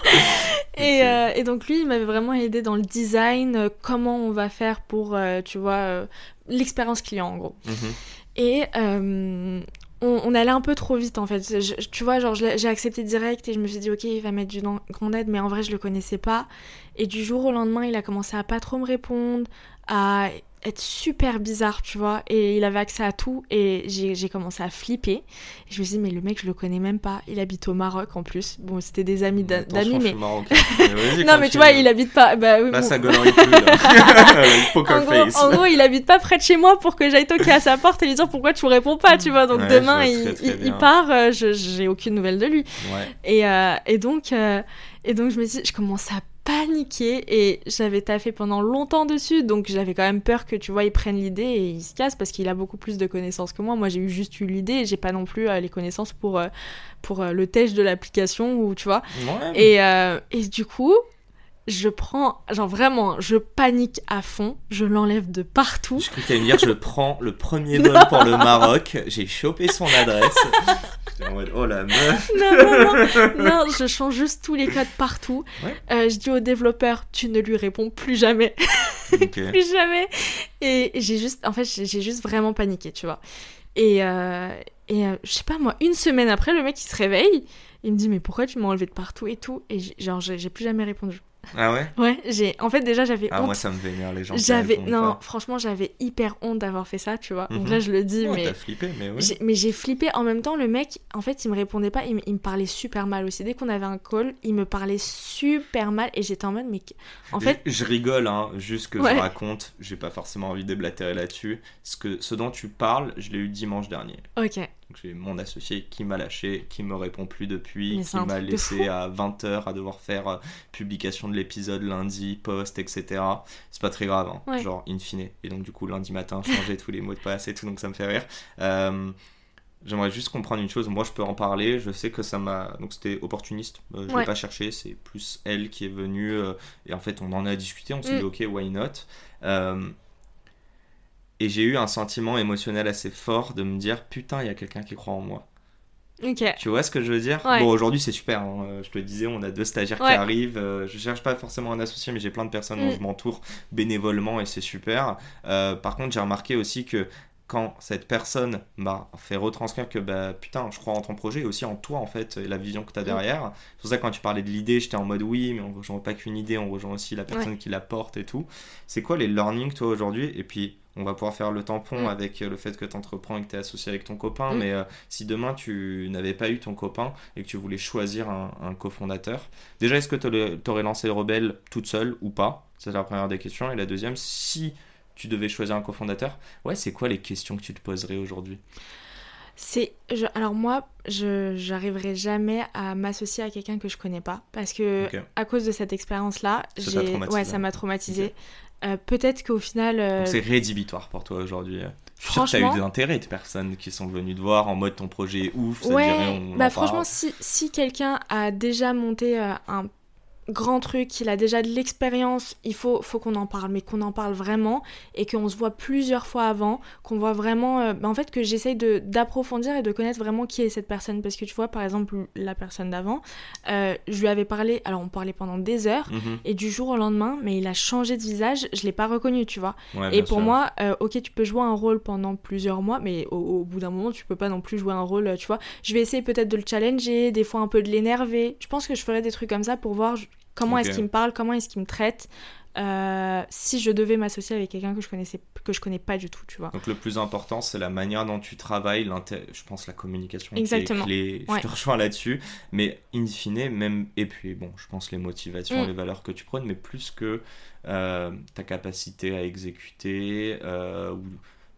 Et, et, donc, lui, il m'avait vraiment aidé dans le design, comment on va faire pour, tu vois, l'expérience client en gros. Mhm. Et on, allait un peu trop vite en fait. tu vois, genre j'ai accepté direct et je me suis dit ok, il va mettre du grande aide, mais en vrai je le connaissais pas. Et du jour au lendemain, il a commencé à pas trop me répondre, à être super bizarre, tu vois. Et il avait accès à tout et j'ai commencé à flipper. Et je me suis dit, mais le mec, je le connais même pas. Il habite au Maroc en plus. Bon, c'était des amis d'amis, mais. non, mais tu vois, il habite pas. Bah, oui,
là, ça plus,
Poker en, face. Gros, en gros, il habite pas près de chez moi pour que j'aille toquer à sa porte et lui dire pourquoi tu me réponds pas, tu vois. Donc demain, il, il, part, euh, j'ai aucune nouvelle de lui. Et, euh, et, donc, euh, et donc, je me dis, je commence à paniqué et j'avais taffé pendant longtemps dessus. Donc j'avais quand même peur que tu vois il prenne l'idée et il se casse parce qu'il a beaucoup plus de connaissances que moi. Moi j'ai eu juste eu l'idée j'ai pas non plus euh, les connaissances pour euh, pour euh, le test de l'application ou tu vois. Et, et du coup je prends, genre vraiment, je panique à fond, je l'enlève de partout.
Je crois que me dire, je prends le premier vol pour le Maroc, j'ai chopé son adresse. oh la meuf.
Non, non, non, non, je change juste tous les codes partout. Euh, je dis au développeur, tu ne lui réponds plus jamais. plus jamais. Et j'ai juste, en fait, j'ai juste vraiment paniqué, tu vois. Et, euh, et euh, je sais pas, moi, une semaine après, le mec il se réveille, il me dit, mais pourquoi tu m'as enlevé de partout et tout? Et genre, j'ai plus jamais répondu.
Ah ouais?
Ouais, j'ai. En fait, déjà, j'avais.
Ah, moi, ça me vénère les gens.
J'avais. Non, franchement, j'avais hyper honte d'avoir fait ça, tu vois. Donc mhm. là, je le dis, mais.
T'as flippé, mais oui.
Mais j'ai flippé. En même temps, le mec, en fait, il me répondait pas. Il, me parlait super mal aussi. Dès qu'on avait un call, il me parlait super mal. Et j'étais en mode, mais. En fait.
Je, rigole, hein. Juste que je raconte. J'ai pas forcément envie de déblatérer là-dessus. Ce, que, ce dont tu parles, je l'ai eu dimanche dernier.
Ok
j'ai mon associé qui m'a lâché, qui me répond plus depuis, qui m'a laissé à 20h à devoir faire euh, publication de l'épisode lundi, post, etc. C'est pas très grave, hein, genre in fine. Et donc du coup lundi matin, changer tous les mots de passe et tout, donc ça me fait rire. Euh, j'aimerais juste comprendre une chose, moi je peux en parler, je sais que ça m'a... Donc c'était opportuniste, euh, je l'ai pas cherché, c'est plus elle qui est venue, et en fait on en a discuté, on s'est mm. dit ok, why not? Et j'ai eu un sentiment émotionnel assez fort de me dire putain, il y a quelqu'un qui croit en moi.
Ok.
Tu vois ce que je veux dire? Bon, aujourd'hui c'est super. Hein. Euh, je te le disais, on a deux stagiaires qui arrivent. Euh, je cherche pas forcément un associé, mais j'ai plein de personnes dont mm. je m'entoure bénévolement et c'est super. Euh, par contre, j'ai remarqué aussi que quand cette personne m'a fait retranscrire que bah putain je crois en ton projet et aussi en toi en fait et la vision que tu as mm. derrière c'est pour ça que quand tu parlais de l'idée j'étais en mode oui mais on rejoint pas qu'une idée on rejoint aussi la personne qui la porte et tout c'est quoi les learnings toi aujourd'hui? Et puis on va pouvoir faire le tampon mm. avec euh, le fait que tu entreprends et que tu es associé avec ton copain. Mm. Mais euh, si demain tu n'avais pas eu ton copain et que tu voulais choisir un, cofondateur, déjà est-ce que tu aurais lancé Rebelle toute seule ou pas? C'est la première des questions. Et la deuxième, si tu devais choisir un cofondateur, ouais, c'est quoi les questions que tu te poserais aujourd'hui?
C'est alors moi je j'arriverai jamais à m'associer à quelqu'un que je connais pas parce que à cause de cette expérience là j'ai ouais ça m'a traumatisé euh, peut-être qu'au final. Euh,
c'est rédhibitoire pour toi aujourd'hui. Je suis tu as eu des intérêts, des personnes qui sont venues te voir en mode ton projet est ouf. Ça
ouais, bah franchement, si, si quelqu'un a déjà monté euh, un, grand truc, il a déjà de l'expérience, il faut, faut qu'on en parle, mais qu'on en parle vraiment et qu'on se voit plusieurs fois avant, qu'on voit vraiment, euh, bah, en fait que j'essaye d'approfondir et de connaître vraiment qui est cette personne. Parce que tu vois, par exemple, la personne d'avant, euh, je lui avais parlé, alors on parlait pendant des heures, mhm. et du jour au lendemain, mais il a changé de visage, je l'ai pas reconnu, tu vois. et pour moi, euh, ok, tu peux jouer un rôle pendant plusieurs mois, mais au, bout d'un moment, tu peux pas non plus jouer un rôle, tu vois. Je vais essayer peut-être de le challenger, des fois un peu de l'énerver. Je pense que je ferai des trucs comme ça pour voir Comment est-ce qu'il me parle? Comment est-ce qu'il me traite? Euh, si je devais m'associer avec quelqu'un que je connaissais que je connais pas du tout tu vois
donc le plus important c'est la manière dont tu travailles je pense la communication
exactement
clé. je te rejoins là-dessus mais in fine même et puis bon je pense les motivations mm. les valeurs que tu prônes mais plus que euh, ta capacité à exécuter euh, ou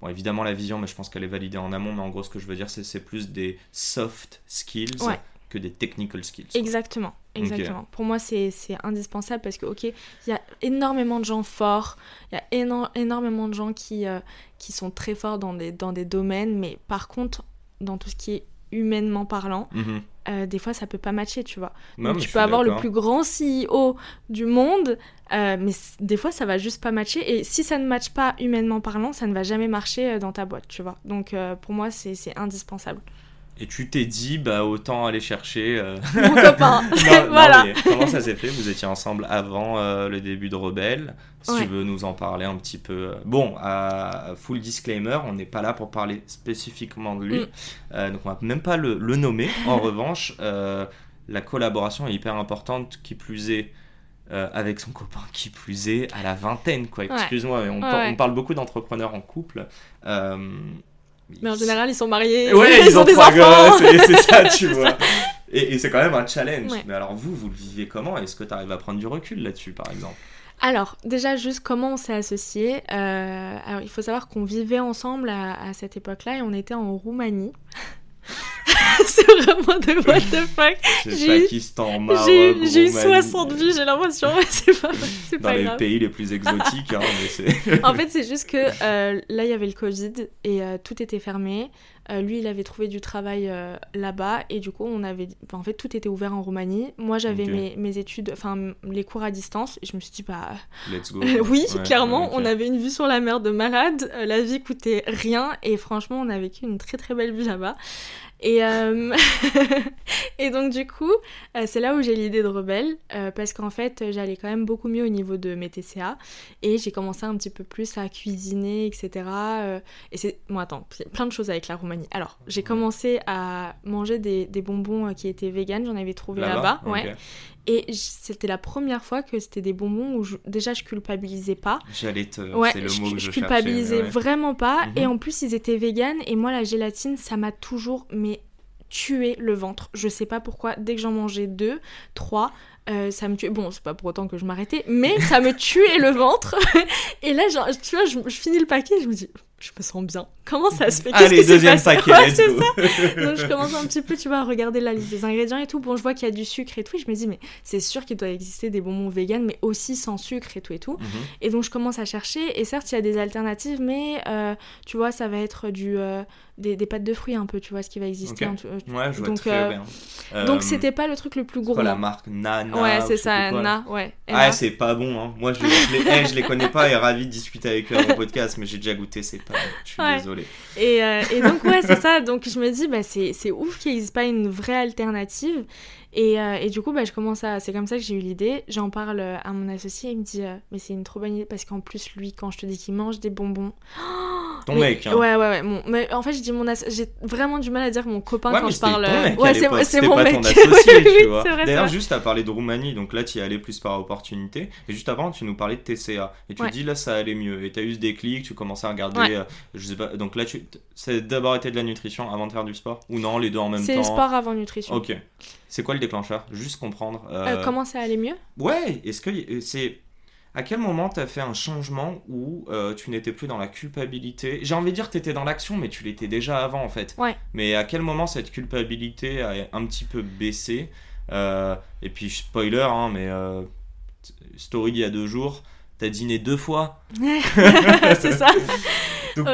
Bon, évidemment, la vision, mais je pense qu'elle est validée en amont. Mais en gros, ce que je veux dire, c'est plus des soft skills que des technical skills.
Exactement, exactement. Pour moi, c'est indispensable parce que, ok, il y a énormément de gens forts, il y a énormément de gens qui, euh, qui sont très forts dans des, dans des domaines, mais par contre, dans tout ce qui est humainement parlant, mhm. euh, des fois ça peut pas matcher, tu vois. Donc tu peux avoir le plus grand CEO du monde, euh, mais des fois ça va juste pas matcher. Et si ça ne matche pas humainement parlant, ça ne va jamais marcher dans ta boîte, tu vois. Donc pour moi c'est indispensable.
Et tu t'es dit, bah autant aller chercher.
Euh, Mon copain.
voilà. comment ça s'est fait? Vous étiez ensemble avant euh, le début de Rebelle. Si tu veux nous en parler un petit peu. Euh, bon, à full disclaimer, on n'est pas là pour parler spécifiquement de lui. Mm. donc on va même pas le, nommer. En revanche, la collaboration est hyper importante, qui plus est. avec son copain qui plus est à la vingtaine quoi excuse-moi on, on, parle beaucoup d'entrepreneurs en couple
mais en général, ils sont mariés.
Ouais, ils, ont, des trois gosses, c'est ça, tu vois. Et, c'est quand même un challenge. Mais alors, vous, vous le vivez comment? Est-ce que tu arrives à prendre du recul là-dessus, par exemple?
Alors, déjà, juste comment on s'est associés. Euh, alors, il faut savoir qu'on vivait ensemble à, à cette époque-là et on était en Roumanie. c'est vraiment de what the fuck. J'ai eu 60 vies, j'ai l'impression. c'est pas,
Dans les pays les plus exotiques. Hein,
en fait, c'est juste que euh, là, il y avait le Covid et euh, tout était fermé. Euh, lui, il avait trouvé du travail là-bas et du coup, on avait, en fait, tout était ouvert en Roumanie. Moi, j'avais mes, mes, études, enfin, les cours à distance. Et je me suis dit, bah.
Let's go.
oui, clairement, on avait une vue sur la mer de malade. la vie coûtait rien et franchement, on a vécu une très très belle vie là-bas. Et, euh, et donc du coup, euh, c'est là où j'ai l'idée de Rebelle, euh, parce qu'en fait, j'allais quand même beaucoup mieux au niveau de mes TCA, et j'ai commencé un petit peu plus à cuisiner, etc. et c'est... Bon, attends, plein de choses avec la Roumanie. Alors, j'ai commencé à manger des, des bonbons qui étaient vegan, j'en avais trouvé là-bas, ouais. Et c'était la première fois que c'était des bonbons où déjà je culpabilisais pas.
J'allais te.
Ouais, c'est le mot je, que je, culpabilisais vraiment pas. Et mhm. en plus, ils étaient véganes. Et moi, la gélatine, ça m'a toujours mais tué le ventre. Je sais pas pourquoi. Dès que j'en mangeais deux, trois, euh, ça me tuait. Bon, c'est pas pour autant que je m'arrêtais, mais ça me tuait le ventre. et là, genre, tu vois, je, je finis le paquet, je me dis, je me sens bien. Comment ça se fait?
Allez, deuxième paquet, let's go.
Donc je commence un petit peu, tu vois, à regarder la liste des ingrédients et tout. Bon, je vois qu'il y a du sucre et tout. Et je me dis, mais c'est sûr qu'il doit exister des bonbons vegan, mais aussi sans sucre et tout et tout. Mhm. Et donc je commence à chercher. Et certes, il y a des alternatives, mais euh, tu vois, ça va être du, euh, des, des, pâtes de fruits un peu, tu vois, ce qui va exister.
ouais, je vois donc,
euh,
bien.
Donc c'était pas le truc le plus gourmand.
la marque? Nana
Ouais, c'est ça, Nana, ouais.
Ah, c'est pas bon, hein. Moi, je, les, eh, je les connais pas et ravi de discuter avec eux au podcast, mais j'ai déjà goûté, c'est pas Je suis désolée.
Et, euh, et, donc, ouais, c'est ça. Donc, je me dis, bah, c'est ouf qu'il n'existe pas une vraie alternative. Et, euh, et, du coup, bah, je commence à. C'est comme ça que j'ai eu l'idée. J'en parle à mon associé. Il me dit, euh, mais c'est une trop bonne idée parce qu'en plus, lui, quand je te dis qu'il mange des bonbons.
Ton mec, hein.
Ouais, ouais, ouais. mais en fait, je dis mon j'ai vraiment du mal à dire mon copain
ouais,
quand je parle.
Mec ouais, c'est mon pas mec. ton associé, tu vois. D'ailleurs, juste à parler de Roumanie, donc là, tu y es allé plus par opportunité. Et juste avant, tu nous parlais de TCA. Et tu dis là, ça allait mieux. Et tu as eu ce déclic, tu commençais à regarder. je sais pas. Donc là, tu. C'est d'abord été de la nutrition avant de faire du sport? Ou non, les deux en même temps?
C'est sport avant nutrition.
Ok. C'est quoi le déclencheur? Juste comprendre.
Euh, euh, comment ça allait mieux?
Ouais, est-ce que euh, c'est. À quel moment tu as fait un changement où tu n'étais plus dans la culpabilité? J'ai envie de dire que tu étais dans l'action, mais tu l'étais déjà avant en fait.
Ouais.
Mais à quel moment cette culpabilité a un petit peu baissé? Et puis, spoiler, hein, mais story il y a deux jours, t'as dîné deux fois.
c'est ça.
Donc,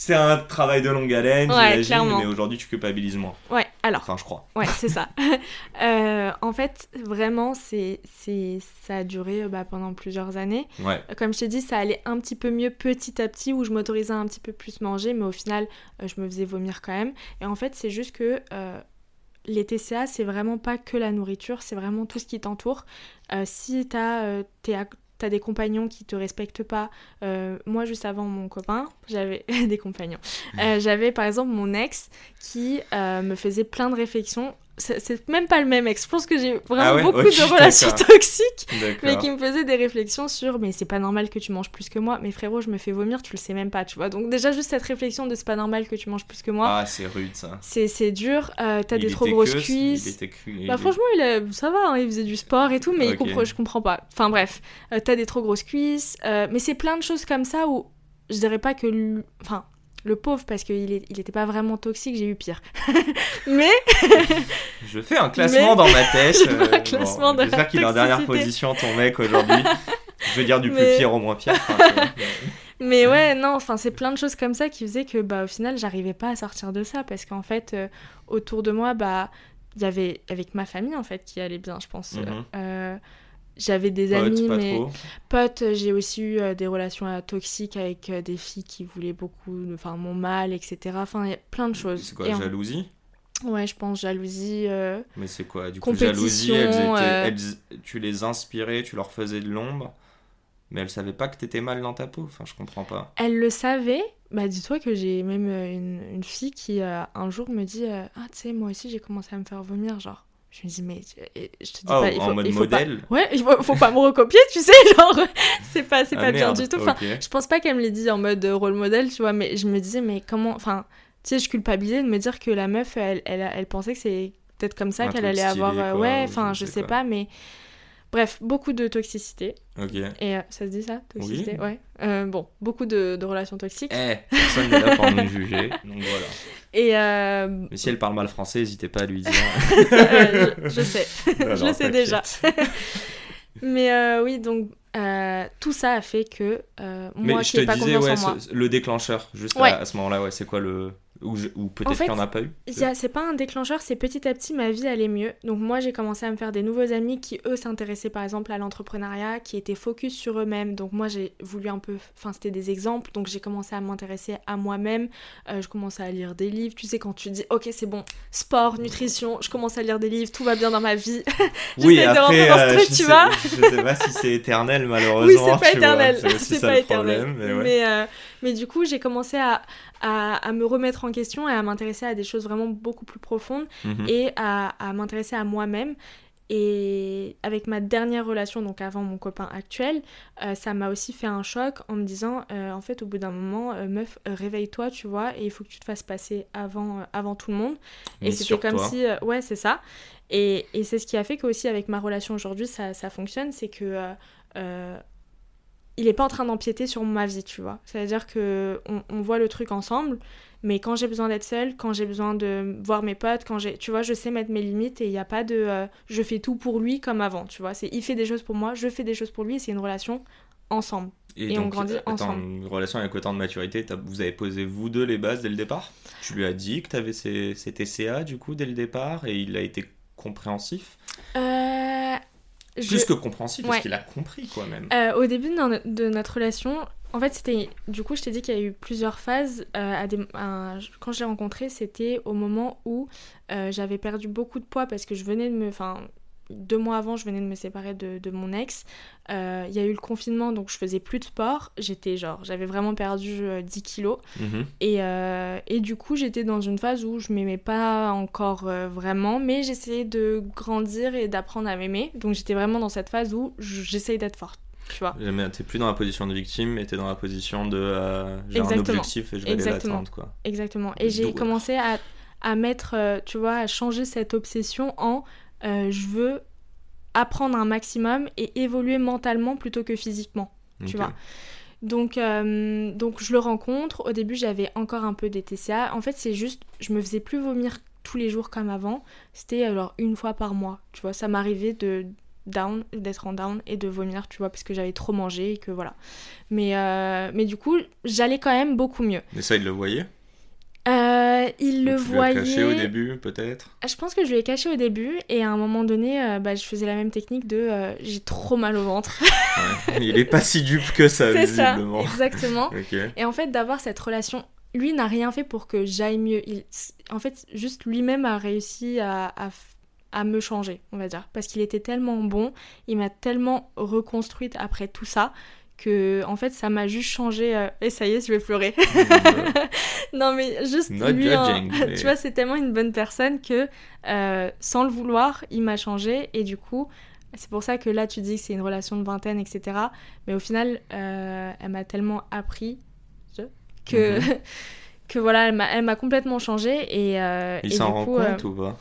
c'est un travail de longue haleine, j'imagine, mais aujourd'hui tu culpabilises moins.
Ouais, alors.
Enfin, je crois.
Ouais, c'est ça. Euh, en fait, vraiment, c'est, c'est, ça a duré bah, pendant plusieurs années.
Ouais.
Comme je t'ai dit, ça allait un petit peu mieux petit à petit, où je m'autorisais un petit peu plus manger, mais au final, euh, je me faisais vomir quand même. Et en fait, c'est juste que euh, les TCA, c'est vraiment pas que la nourriture, c'est vraiment tout ce qui t'entoure. si t'as, t'es t'as des compagnons qui te respectent pas. Euh, moi, juste avant mon copain, j'avais des compagnons. Euh, j'avais par exemple mon ex qui euh, me faisait plein de réflexions c'est même pas le même ex. Je pense que j'ai vraiment ah beaucoup de relations toxiques, mais qui me faisaient des réflexions sur mais c'est pas normal que tu manges plus que moi. Mais frérot, je me fais vomir, tu le sais même pas, tu vois. Donc déjà juste cette réflexion de c'est pas normal que tu manges plus que moi.
Ah c'est rude ça.
C'est dur. Euh, T'as des trop grosses cuisses. Il était bah franchement il ça va, hein, il faisait du sport et tout, mais il je comprends pas. Enfin bref, euh, t'as des trop grosses cuisses. Euh, mais c'est plein de choses comme ça où je dirais pas que, enfin le pauvre parce qu'il est, il pas vraiment toxique, j'ai eu pire. mais
je fais un classement dans ma tête. Euh, classement J'espère qu'il est en dernière position ton mec aujourd'hui. je veux dire du plus pire au moins pire.
mais ouais, non, enfin c'est plein de choses comme ça qui faisaient que bah au final j'arrivais pas à sortir de ça parce qu'en fait euh, autour de moi bah il y avait avec ma famille en fait qui allait bien, je pense. Euh, j'avais des amis, mais potes, j'ai aussi eu euh, des relations euh, toxiques avec euh, des filles qui voulaient beaucoup, enfin mon mal, etc. Enfin, il y a plein de choses.
C'est quoi, jalousie?
Ouais, je pense jalousie.
mais c'est quoi? Du coup, jalousie, elles tu les inspirais, tu leur faisais de l'ombre, mais elles savaient pas que t'étais mal dans ta peau? Enfin, je comprends pas.
Elles le savaient. Bah, dis-toi que j'ai même une, une, fille qui, un jour, me dit Ah, tu sais, moi aussi, j'ai commencé à me faire vomir, genre. Je me dis, mais je te dis
oh,
pas.
Il faut, en mode modèle
Ouais, il faut, faut pas me recopier, tu sais, genre, c'est pas, c'est ah, pas bien du tout. Enfin, je pense pas qu'elle me l'ait dit en mode rôle modèle, tu vois, mais je me disais, mais comment. Enfin, tu sais, je culpabilisais de me dire que la meuf, elle, elle, elle pensait que c'est peut-être comme ça qu'elle allait avoir. Euh, ouais, enfin, je sais pas, mais Bref, beaucoup de toxicité.
Ok.
Et euh, ça se dit ça Toxicité? Ouais. Euh, bon, beaucoup de, de, relations toxiques.
Eh, personne n'est là pour nous juger. Donc voilà.
Et euh...
Mais si elle parle mal français, n'hésitez pas à lui dire.
je, je, sais. je le sais déjà. Mais oui, donc tout ça a fait que moi
Mais je te disais, ouais, le déclencheur, juste à, ce moment-là, ouais, c'est quoi le ou, peut-être qu'il n'y en a pas eu
C'est pas un déclencheur, c'est petit à petit ma vie allait mieux. Donc moi j'ai commencé à me faire des nouveaux amis qui eux s'intéressaient par exemple à l'entrepreneuriat, qui étaient focus sur eux-mêmes. Donc moi j'ai voulu un peu, enfin c'était des exemples, donc j'ai commencé à m'intéresser à moi-même. Euh, je commençais à lire des livres. Tu sais quand tu dis ok c'est bon, sport, nutrition, je commence à lire des livres, tout va bien dans ma vie.
oui après dans ce euh, truc, je, tu sais, vois je sais pas si c'est éternel malheureusement.
Oui c'est pas éternel, c'est pas éternel. mais, ouais. mais, euh, mais du coup j'ai commencé à à, me remettre en question et à m'intéresser à des choses vraiment beaucoup plus profondes mhm. et à, m'intéresser à moi-même. Et avec ma dernière relation, donc avant mon copain actuel, euh, ça m'a aussi fait un choc en me disant, euh, en fait, au bout d'un moment, euh, meuf, réveille-toi, tu vois, et il faut que tu te fasses passer avant, avant tout le monde. et c'était comme si, ouais, c'est ça. Et, et c'est ce qui a fait qu'aussi avec ma relation aujourd'hui, ça, ça, fonctionne, c'est que il est pas en train d'empiéter sur ma vie, tu vois. C'est-à-dire que on, voit le truc ensemble, mais quand j'ai besoin d'être seule, quand j'ai besoin de voir mes potes, quand j'ai, tu vois, je sais mettre mes limites et il n'y a pas de, euh, je fais tout pour lui comme avant, tu vois. C'est, il fait des choses pour moi, je fais des choses pour lui, c'est une relation ensemble. Et, on grandit ensemble.
Une relation avec autant de maturité, vous avez posé vous deux les bases dès le départ? Tu lui as dit que tu avais ces, ces TCA du coup dès le départ et il a été compréhensif?
Euh,
plus que compréhensif, parce qu'il a compris quoi même.
Euh, au début de, notre relation, en fait, c'était. Du coup, je t'ai dit qu'il y a eu plusieurs phases. Euh, à des, quand je l'ai rencontré, c'était au moment où euh, j'avais perdu beaucoup de poids parce que je venais de me. Enfin, deux mois avant, je venais de me séparer de, mon ex. Euh, il y a eu le confinement, donc je faisais plus de sport. J'étais genre, j'avais vraiment perdu 10 euh, kilos. Mhm. Et, euh, et, du coup, j'étais dans une phase où je m'aimais pas encore vraiment, mais j'essayais de grandir et d'apprendre à m'aimer. Donc j'étais vraiment dans cette phase où j'essayais d'être forte. Tu vois.
T'es plus dans la position de victime, mais t'es dans la position de j'ai un objectif et je vais l'atteindre. Quoi.
Exactement. Et j'ai commencé à, à mettre, tu vois, à changer cette obsession en euh, je veux apprendre un maximum et évoluer mentalement plutôt que physiquement, tu vois. Donc, euh, donc je le rencontre. Au début, j'avais encore un peu des TCA. En fait, c'est juste, je me faisais plus vomir tous les jours comme avant. C'était alors une fois par mois. Tu vois, ça m'arrivait de down, d'être en down et de vomir, tu vois, parce que j'avais trop mangé et que voilà. Mais, euh, mais du coup, j'allais quand même beaucoup mieux.
Mais ça, il le voyait
euh, il le
tu
voyait.
caché au début, peut-être?
Je pense que je lui ai caché au début et à un moment donné, euh, bah, je faisais la même technique de euh, j'ai trop mal au ventre.
Il est pas si dupe que ça,
C'est ça,
visiblement.
exactement. Et en fait, d'avoir cette relation, lui n'a rien fait pour que j'aille mieux. Il, en fait, juste lui-même a réussi à, à, à me changer, on va dire. Parce qu'il était tellement bon, il m'a tellement reconstruite après tout ça que, en fait, ça m'a juste changé. euh, Et ça y est, je vais pleurer. non, mais juste
Not
lui, hein,
mais-
tu vois, c'est tellement une bonne personne que, euh, sans le vouloir, il m'a changé. Et du coup, c'est pour ça que là, tu dis que c'est une relation de vingtaine, etc. Mais au final, euh, elle m'a tellement appris que,
Mhm.
que voilà, elle m'a, complètement changé. Et,
Il s'en rend
coup,
compte ou pas?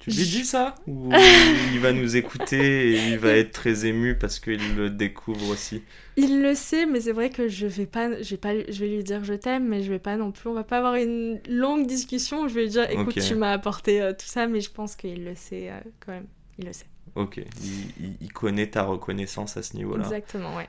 Tu lui dis ça Ou il va nous écouter et il va être très ému parce qu'il le découvre aussi?
Il le sait, mais c'est vrai que je vais pas, je vais pas, je vais lui dire je t'aime, mais je vais pas non plus, on va pas avoir une longue discussion. Je vais lui dire, écoute, tu m'as apporté euh, tout ça, mais je pense qu'il le sait euh, quand même. Il le sait.
Ok, il, il- il connaît ta reconnaissance à ce niveau-là.
Exactement, ouais.